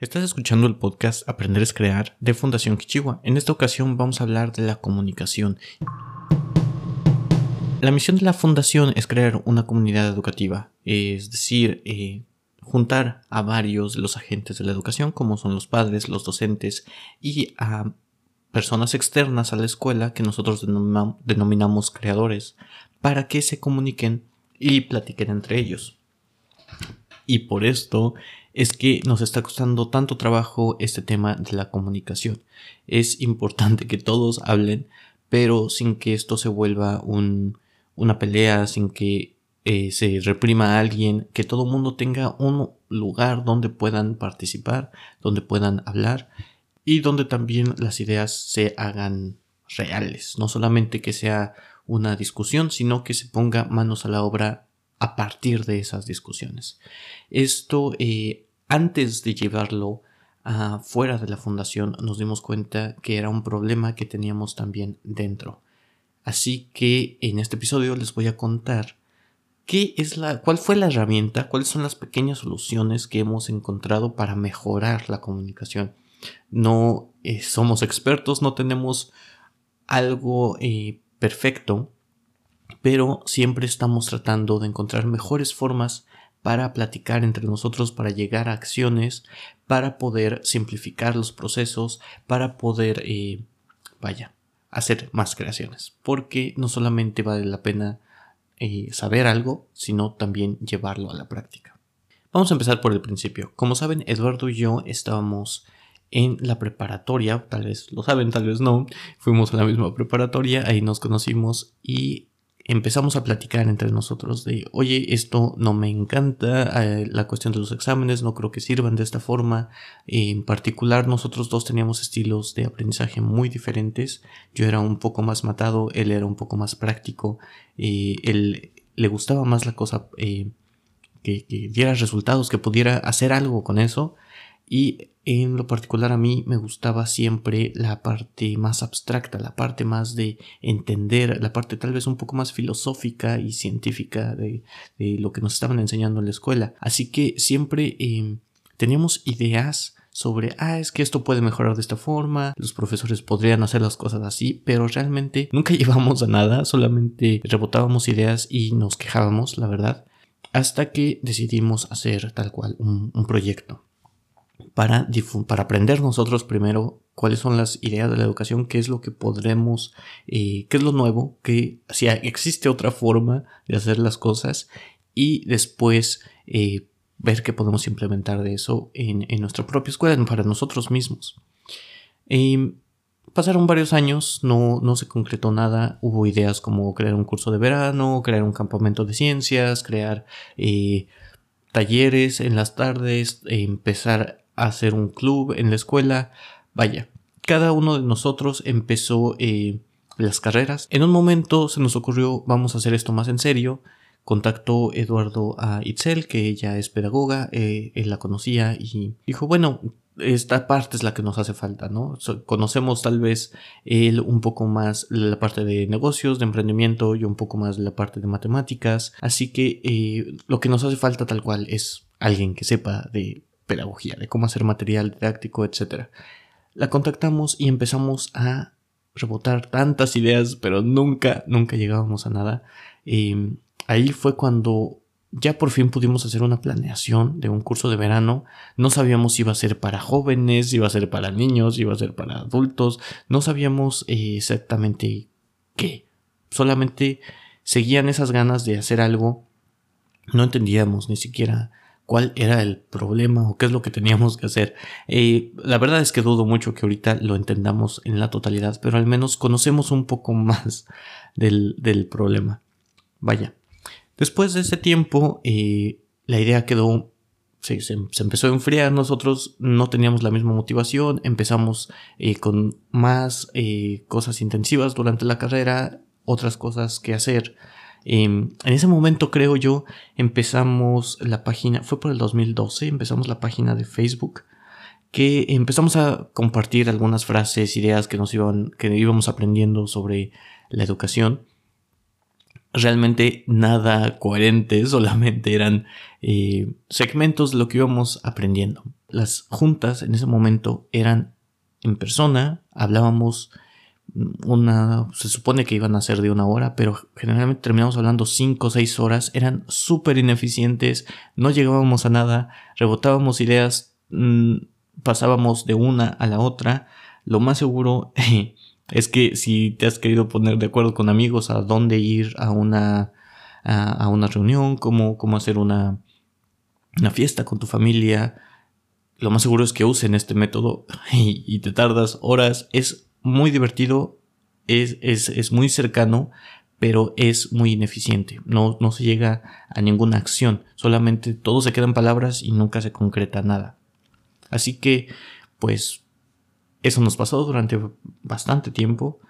Estás escuchando el podcast Aprender es Crear de Fundación Kichiwa. En esta ocasión vamos a hablar de la comunicación. La misión de la fundación es crear una comunidad educativa, es decir, eh, juntar a varios de los agentes de la educación, como son los padres, los docentes y a personas externas a la escuela que nosotros denominamos creadores, para que se comuniquen y platiquen entre ellos. Y por esto es que nos está costando tanto trabajo este tema de la comunicación. Es importante que todos hablen, pero sin que esto se vuelva una pelea, sin que eh, se reprima a alguien, que todo el mundo tenga un lugar donde puedan participar, donde puedan hablar y donde también las ideas se hagan reales, no solamente que sea una discusión, sino que se ponga manos a la obra a partir de esas discusiones. Esto eh, antes de llevarlo a fuera de la fundación nos dimos cuenta que era un problema que teníamos también dentro. Así que en este episodio les voy a contar qué es la, cuál fue la herramienta, cuáles son las pequeñas soluciones que hemos encontrado para mejorar la comunicación. No eh, somos expertos, no tenemos algo eh, perfecto, pero siempre estamos tratando de encontrar mejores formas para platicar entre nosotros, para llegar a acciones, para poder simplificar los procesos, para poder, eh, vaya, hacer más creaciones. Porque no solamente vale la pena eh, saber algo, sino también llevarlo a la práctica. Vamos a empezar por el principio. Como saben, Eduardo y yo estábamos en la preparatoria, tal vez lo saben, tal vez no, fuimos a la misma preparatoria, ahí nos conocimos y empezamos a platicar entre nosotros de, oye, esto no me encanta, eh, la cuestión de los exámenes no creo que sirvan de esta forma. en particular, nosotros dos teníamos estilos de aprendizaje muy diferentes. Yo era un poco más matado, él era un poco más práctico. Eh, él le gustaba más la cosa eh, que, que diera resultados, que pudiera hacer algo con eso. Y en lo particular a mí me gustaba siempre la parte más abstracta, la parte más de entender, la parte tal vez un poco más filosófica y científica de, lo que nos estaban enseñando en la escuela. Así que siempre em, teníamos ideas sobre, ah, es que esto puede mejorar de esta forma, los profesores podrían hacer las cosas así, pero realmente nunca llevamos a nada, solamente rebotábamos ideas y nos quejábamos, la verdad, hasta que decidimos hacer tal cual un proyecto para, para aprender nosotros primero cuáles son las ideas de la educación, qué es lo que podremos, eh, qué es lo nuevo, que si existe otra forma de hacer las cosas y después eh, ver qué podemos implementar de eso en, nuestra propia escuela, para nosotros mismos. Em, pasaron varios años, no, no se concretó nada, hubo ideas como crear un curso de verano, crear un campamento de ciencias, crear eh, talleres en las tardes, empezar hacer un club en la escuela. Vaya, cada uno de nosotros empezó eh, las carreras. En un momento se nos ocurrió, vamos a hacer esto más en serio. Contactó Eduardo a Itzel, que ella es pedagoga, eh, él la conocía y dijo, bueno, esta parte es la que nos hace falta, ¿no? conocemos tal vez él un poco más la parte de negocios, de emprendimiento, y un poco más la parte de matemáticas, así que eh, lo que nos hace falta tal cual es alguien que sepa de pedagogía, de cómo hacer material didáctico, etc. La contactamos y empezamos a rebotar tantas ideas, pero nunca, nunca llegábamos a nada. Y ahí fue cuando ya por fin pudimos hacer una planeación de un curso de verano. No sabíamos si iba a ser para jóvenes, si iba a ser para niños, si iba a ser para adultos. No sabíamos eh, exactamente qué. Solamente seguían esas ganas de hacer algo. No entendíamos ni siquiera cuál era el problema o qué es lo que teníamos que hacer. Eh, la verdad es que dudo mucho que ahorita lo entendamos en la totalidad, pero al menos conocemos un poco más del, problema. Vaya. Después de ese tiempo, eh, la idea quedó se, se, empezó a enfriar, nosotros no teníamos la misma motivación, empezamos eh, con más cosas intensivas durante la carrera, otras cosas que hacer. Em, en ese momento creo yo empezamos la página, fue por el 2012, empezamos la página de Facebook que empezamos a compartir algunas frases, ideas que nos iban, que íbamos aprendiendo sobre la educación. Realmente nada coherente, solamente eran eh, segmentos de lo que íbamos aprendiendo. Las juntas en ese momento eran en persona, hablábamos una, se supone que iban a ser de una hora, pero generalmente terminamos hablando cinco o seis horas, eran súper ineficientes, no llegábamos a nada, rebotábamos ideas, mm, pasábamos de una a la otra, lo más seguro es que si te has querido poner de acuerdo con amigos a dónde ir a una, a, una reunión, cómo, cómo hacer una, una fiesta con tu familia, lo más seguro es que usen este método y, te tardas horas. Es muy divertido, es, es, es, muy cercano, pero es muy ineficiente. No, no se llega a ninguna acción. Solamente todo se quedan palabras y nunca se concreta nada. Así que, pues, eso nos pasó durante bastante tiempo.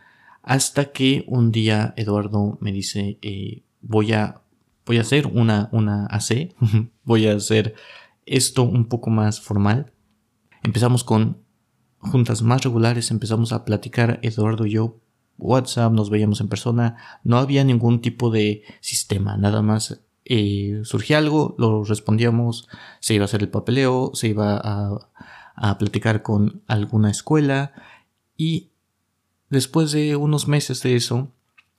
Hasta que un día Eduardo me dice, eh, voy a voy a hacer una, una AC, voy a hacer esto un poco más formal. Empezamos con juntas más regulares, empezamos a platicar Eduardo y yo, WhatsApp, nos veíamos en persona, no había ningún tipo de sistema, nada más eh, surgía algo, lo respondíamos, se iba a hacer el papeleo, se iba a, a platicar con alguna escuela y después de unos meses de eso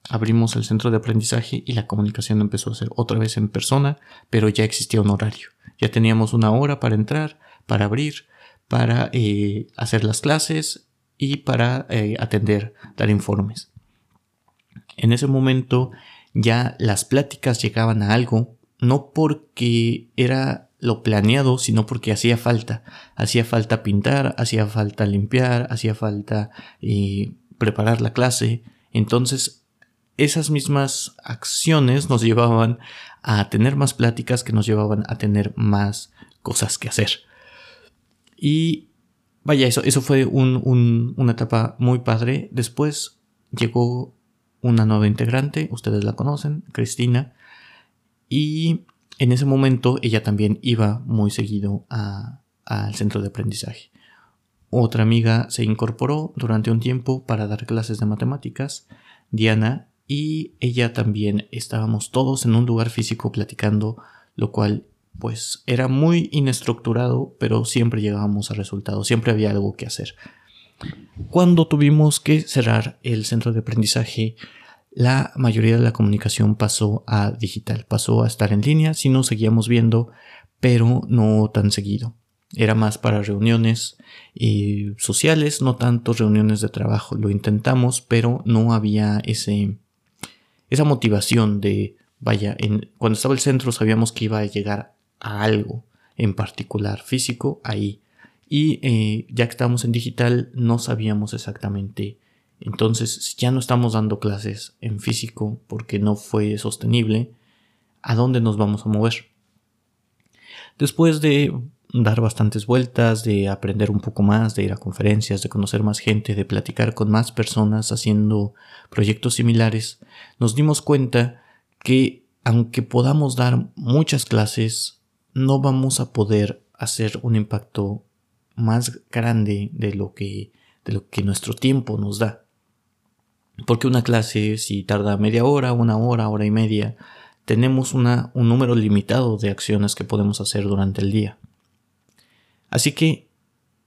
abrimos el centro de aprendizaje y la comunicación empezó a ser otra vez en persona, pero ya existía un horario. Ya teníamos una hora para entrar, para abrir, para eh, hacer las clases y para eh, atender, dar informes. En ese momento ya las pláticas llegaban a algo, no porque era lo planeado, sino porque hacía falta. Hacía falta pintar, hacía falta limpiar, hacía falta eh, preparar la clase. Entonces, esas mismas acciones nos llevaban a tener más pláticas que nos llevaban a tener más cosas que hacer. Y vaya, eso, eso fue una etapa muy padre. Después llegó una nueva integrante, ustedes la conocen, Cristina. Y en ese momento ella también iba muy seguido al centro de aprendizaje. Otra amiga se incorporó durante un tiempo para dar clases de matemáticas, Diana, y ella también estábamos todos en un lugar físico platicando, lo cual pues era muy inestructurado, pero siempre llegábamos a resultados, siempre había algo que hacer. Cuando tuvimos que cerrar el centro de aprendizaje, la mayoría de la comunicación pasó a digital, pasó a estar en línea, si no seguíamos viendo, pero no tan seguido. Era más para reuniones eh, sociales, no tanto reuniones de trabajo. Lo intentamos, pero no había ese, esa motivación de, vaya, en, cuando estaba el centro sabíamos que iba a llegar a algo en particular físico ahí. Y eh, ya que estábamos en digital no sabíamos exactamente. Entonces, si ya no estamos dando clases en físico porque no fue sostenible, ¿a dónde nos vamos a mover? Después de dar bastantes vueltas, de aprender un poco más, de ir a conferencias, de conocer más gente, de platicar con más personas haciendo proyectos similares, nos dimos cuenta que aunque podamos dar muchas clases, no vamos a poder hacer un impacto más grande de lo que, de lo que nuestro tiempo nos da. Porque una clase, si tarda media hora, una hora, hora y media, tenemos una, un número limitado de acciones que podemos hacer durante el día. Así que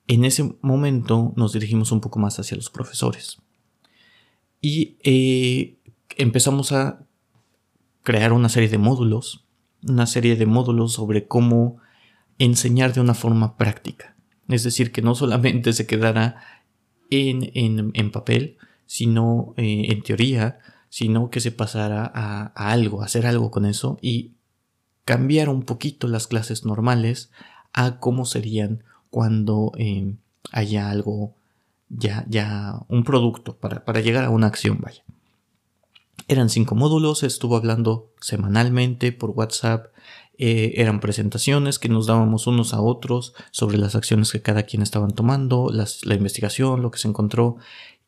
en ese momento nos dirigimos un poco más hacia los profesores. Y eh, empezamos a crear una serie de módulos una serie de módulos sobre cómo enseñar de una forma práctica. Es decir, que no solamente se quedara en, en, papel, sino eh, en teoría, sino que se pasara a, algo, a hacer algo con eso y cambiar un poquito las clases normales a cómo serían cuando eh, haya algo, ya, ya un producto para, para llegar a una acción, vaya. Eran cinco módulos, estuvo hablando semanalmente por WhatsApp, eh, eran presentaciones que nos dábamos unos a otros sobre las acciones que cada quien estaban tomando, la investigación, lo que se encontró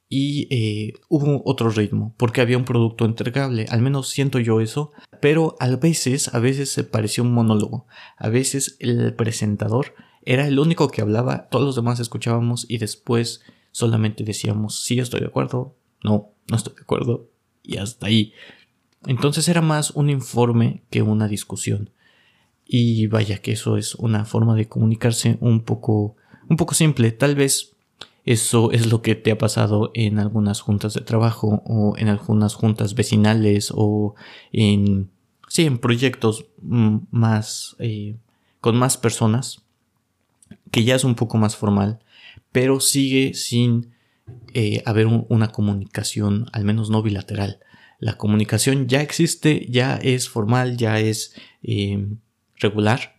y eh, hubo otro ritmo porque había un producto entregable, al menos siento yo eso, pero a veces, a veces se parecía un monólogo, a veces el presentador era el único que hablaba, todos los demás escuchábamos y después solamente decíamos sí estoy de acuerdo, no, no estoy de acuerdo, y hasta ahí. Entonces era más un informe que una discusión. Y vaya que eso es una forma de comunicarse un poco, un poco simple. Tal vez eso es lo que te ha pasado en algunas juntas de trabajo o en algunas juntas vecinales o en, sí, en proyectos más, eh, con más personas, que ya es un poco más formal, pero sigue sin eh, haber una comunicación, al menos no bilateral. La comunicación ya existe, ya es formal, ya es eh, regular,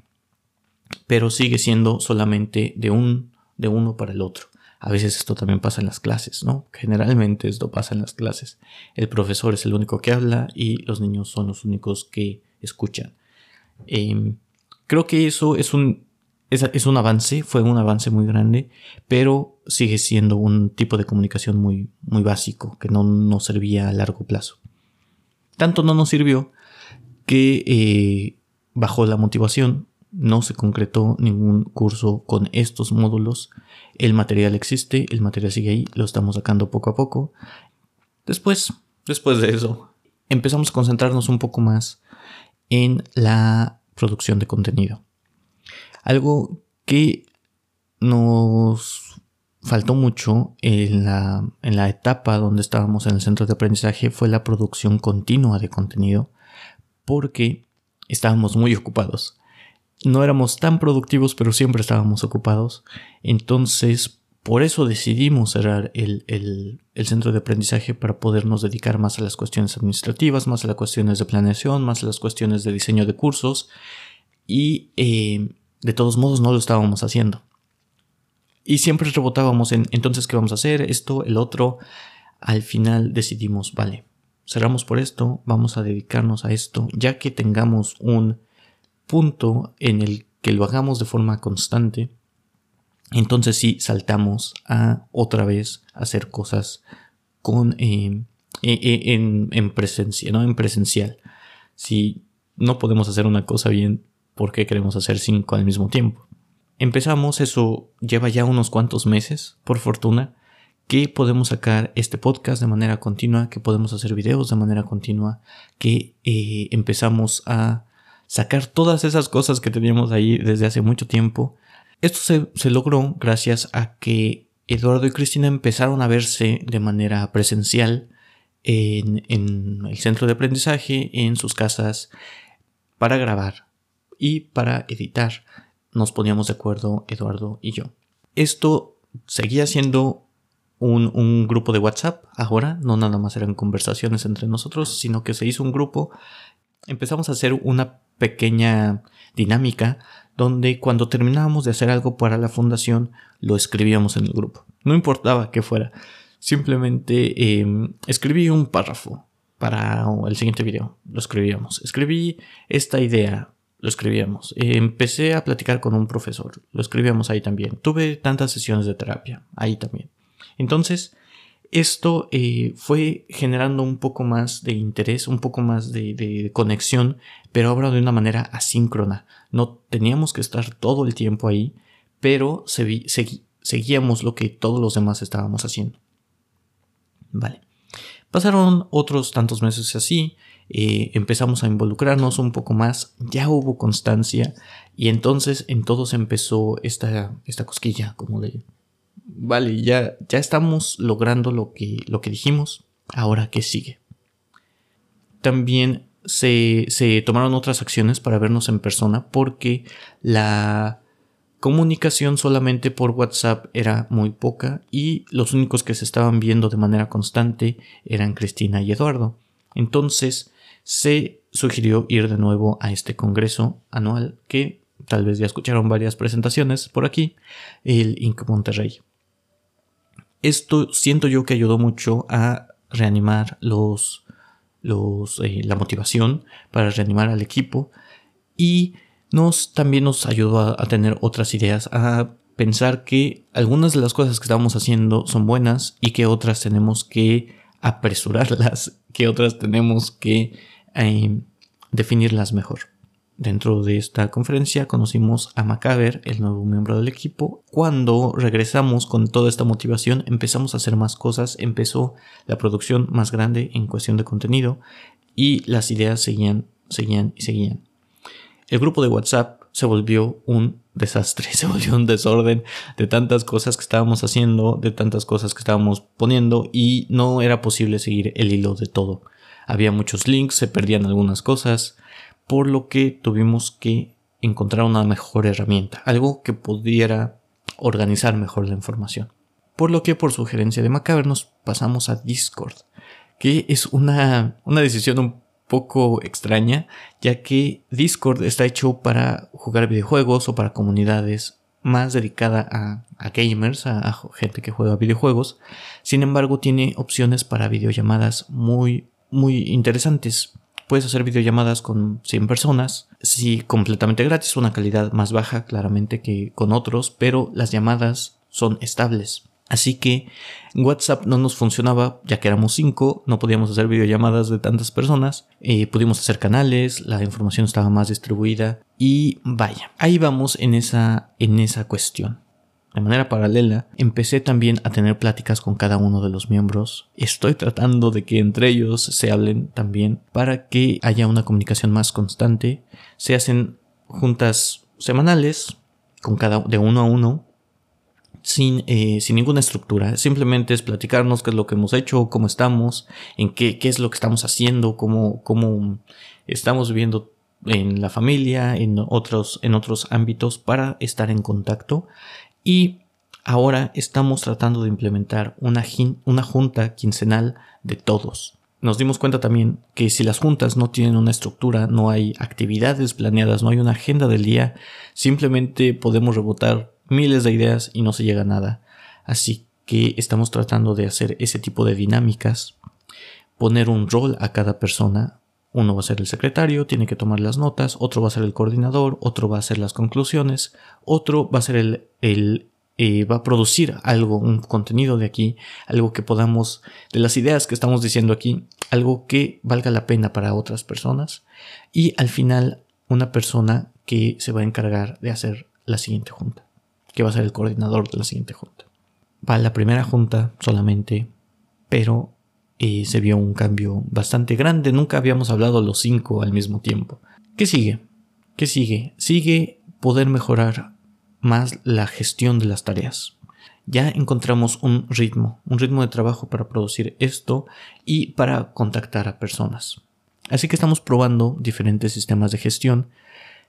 pero sigue siendo solamente de, un, de uno para el otro. A veces esto también pasa en las clases, ¿no? Generalmente esto pasa en las clases. El profesor es el único que habla y los niños son los únicos que escuchan. Em, creo que eso es un, es, un avance, fue un avance muy grande, pero sigue siendo un tipo de comunicación muy, muy básico que no nos servía a largo plazo. Tanto no nos sirvió que eh, bajó la motivación, no se concretó ningún curso con estos módulos. El material existe, el material sigue ahí, lo estamos sacando poco a poco. Después, después de eso, empezamos a concentrarnos un poco más en la producción de contenido. Algo que nos faltó mucho en la, en la etapa donde estábamos en el centro de aprendizaje fue la producción continua de contenido porque estábamos muy ocupados. No éramos tan productivos, pero siempre estábamos ocupados. Entonces, por eso decidimos cerrar el, el, centro de aprendizaje para podernos dedicar más a las cuestiones administrativas, más a las cuestiones de planeación, más a las cuestiones de diseño de cursos. Y eh, de todos modos no lo estábamos haciendo. Y siempre rebotábamos en entonces qué vamos a hacer, esto, el otro. Al final decidimos, vale, cerramos por esto, vamos a dedicarnos a esto, ya que tengamos un punto en el que lo hagamos de forma constante, entonces sí saltamos a otra vez hacer cosas con eh, e, e, en, en, presencia, ¿no? En presencial. Si no podemos hacer una cosa bien, por qué queremos hacer cinco al mismo tiempo. Empezamos, eso lleva ya unos cuantos meses, por fortuna, que podemos sacar este podcast de manera continua, que podemos hacer videos de manera continua, que eh, empezamos a sacar todas esas cosas que teníamos ahí desde hace mucho tiempo. Esto se, se logró gracias a que Eduardo y Cristina empezaron a verse de manera presencial en, en el centro de aprendizaje, en sus casas, para grabar y para editar nos poníamos de acuerdo Eduardo y yo. Esto seguía siendo un, grupo de WhatsApp ahora, no nada más eran conversaciones entre nosotros, sino que se hizo un grupo, empezamos a hacer una pequeña dinámica donde cuando terminábamos de hacer algo para la fundación lo escribíamos en el grupo. No importaba qué fuera, simplemente em, escribí un párrafo para el siguiente video, lo escribíamos. Escribí esta idea, lo escribíamos. empecé a platicar con un profesor, lo escribíamos ahí también. Tuve tantas sesiones de terapia, ahí también. Entonces, esto eh, fue generando un poco más de interés, un poco más de, conexión, pero ahora de una manera asíncrona. No teníamos que estar todo el tiempo ahí, pero seguíamos lo que todos los demás estábamos haciendo. Vale. Pasaron otros tantos meses así, eh, empezamos a involucrarnos un poco más, ya hubo constancia y entonces en todos empezó esta, esta cosquilla como de, vale, ya, ya estamos logrando lo que, lo que dijimos, ahora qué sigue. También se, se tomaron otras acciones para vernos en persona porque la comunicación solamente por WhatsApp era muy poca y los únicos que se estaban viendo de manera constante eran Cristina y Eduardo. Entonces se sugirió ir de nuevo a este congreso anual que tal vez ya escucharon varias presentaciones por aquí, el Inc. Monterrey. Esto siento yo que ayudó mucho a reanimar los, los, eh, la motivación para reanimar al equipo y nos también nos ayudó a, a, tener otras ideas, a pensar que algunas de las cosas que estamos haciendo son buenas y que otras tenemos que apresurarlas, que otras tenemos que definirlas mejor. Dentro de esta conferencia conocimos a Macaber, el nuevo miembro del equipo. Cuando regresamos con toda esta motivación, empezamos a hacer más cosas, empezó la producción más grande en cuestión de contenido y las ideas seguían, seguían y seguían. el grupo de WhatsApp se volvió un desastre, se volvió un desorden de tantas cosas que estábamos haciendo, de tantas cosas que estábamos poniendo y no era posible seguir el hilo de todo. Había muchos links, se perdían algunas cosas, por lo que tuvimos que encontrar una mejor herramienta, algo que pudiera organizar mejor la información. Por lo que por sugerencia de Macabre nos pasamos a Discord, que es una, una decisión un poco extraña, ya que Discord está hecho para jugar videojuegos o para comunidades más dedicada a, gamers, a, gente que juega videojuegos. Sin embargo, tiene opciones para videollamadas muy, muy interesantes. Puedes hacer videollamadas con 100 personas, sí, completamente gratis, una calidad más baja claramente que con otros, pero las llamadas son estables. Así que WhatsApp no nos funcionaba, ya que éramos cinco, no podíamos hacer videollamadas de tantas personas, eh, pudimos hacer canales, la información estaba más distribuida y vaya, ahí vamos en esa, en esa cuestión. De manera paralela, empecé también a tener pláticas con cada uno de los miembros. Estoy tratando de que entre ellos se hablen también para que haya una comunicación más constante. Se hacen juntas semanales con cada de uno a uno sin, eh, sin ninguna estructura. Simplemente es platicarnos qué es lo que hemos hecho, cómo estamos, en qué, qué es lo que estamos haciendo, cómo, cómo estamos viviendo en la familia, en otros, en otros ámbitos para estar en contacto. Y ahora estamos tratando de implementar una, junta quincenal de todos. Nos dimos cuenta también que si las juntas no tienen una estructura, no hay actividades planeadas, no hay una agenda del día, simplemente podemos rebotar miles de ideas y no se llega a nada. Así que estamos tratando de hacer ese tipo de dinámicas, poner un rol a cada persona. Uno va a ser el secretario, tiene que tomar las notas, otro va a ser el coordinador, otro va a hacer las conclusiones, otro va a ser el, el eh, va a producir algo, un contenido de aquí, algo que podamos, de las ideas que estamos diciendo aquí, algo que valga la pena para otras personas. Y al final, una persona que se va a encargar de hacer la siguiente junta que va a ser el coordinador de la siguiente junta. Va la primera junta solamente, pero eh, se vio un cambio bastante grande. Nunca habíamos hablado los cinco al mismo tiempo. ¿Qué sigue? ¿Qué sigue? Sigue poder mejorar más la gestión de las tareas. Ya encontramos un ritmo, un ritmo de trabajo para producir esto y para contactar a personas. Así que estamos probando diferentes sistemas de gestión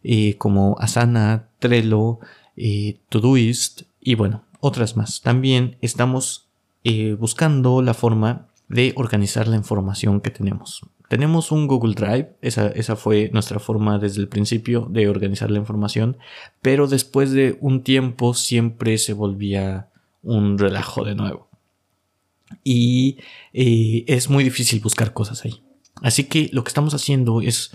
eh, como Asana, Trello, eh, Todoist y bueno, otras más. También estamos eh, buscando la forma de organizar la información que tenemos. Tenemos un Google Drive, esa, esa, fue nuestra forma desde el principio de organizar la información, pero después de un tiempo siempre se volvía un relajo de nuevo. Y eh, es muy difícil buscar cosas ahí. Así que lo que estamos haciendo es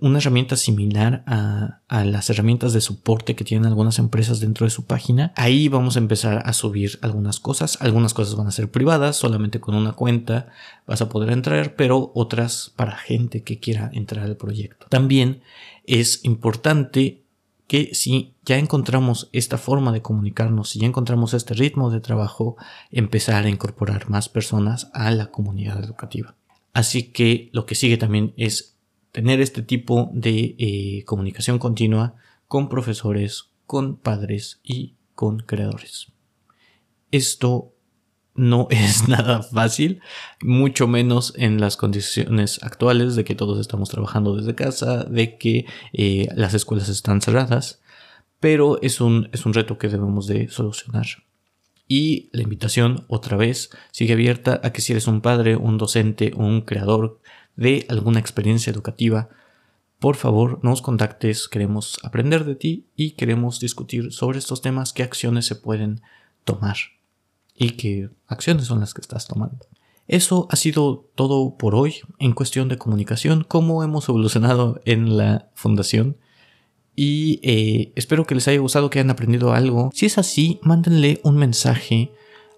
una herramienta similar a, las herramientas de soporte que tienen algunas empresas dentro de su página. Ahí vamos a empezar a subir algunas cosas. Algunas cosas van a ser privadas, solamente con una cuenta vas a poder entrar, pero otras para gente que quiera entrar al proyecto. También es importante que si ya encontramos esta forma de comunicarnos, si ya encontramos este ritmo de trabajo, empezar a incorporar más personas a la comunidad educativa. Así que lo que sigue también es tener este tipo de eh, comunicación continua con profesores, con padres y con creadores. Esto no es nada fácil, mucho menos en las condiciones actuales de que todos estamos trabajando desde casa, de que eh, las escuelas están cerradas, pero es un, es un reto que debemos de solucionar. Y la invitación otra vez sigue abierta a que si eres un padre, un docente un creador de alguna experiencia educativa, por favor nos contactes, queremos aprender de ti y queremos discutir sobre estos temas, qué acciones se pueden tomar y qué acciones son las que estás tomando. Eso ha sido todo por hoy en cuestión de comunicación, cómo hemos evolucionado en la fundación y eh, espero que les haya gustado, que hayan aprendido algo. Si es así, mándenle un mensaje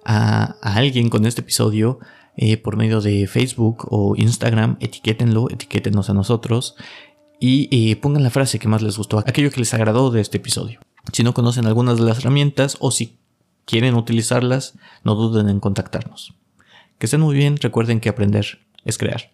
a, a alguien con este episodio eh, por medio de Facebook o Instagram, etiquétenlo, etiquétenos a nosotros y eh, pongan la frase que más les gustó, aquello que les agradó de este episodio. Si no conocen algunas de las herramientas o si quieren utilizarlas, no duden en contactarnos. Que estén muy bien, recuerden que aprender es crear.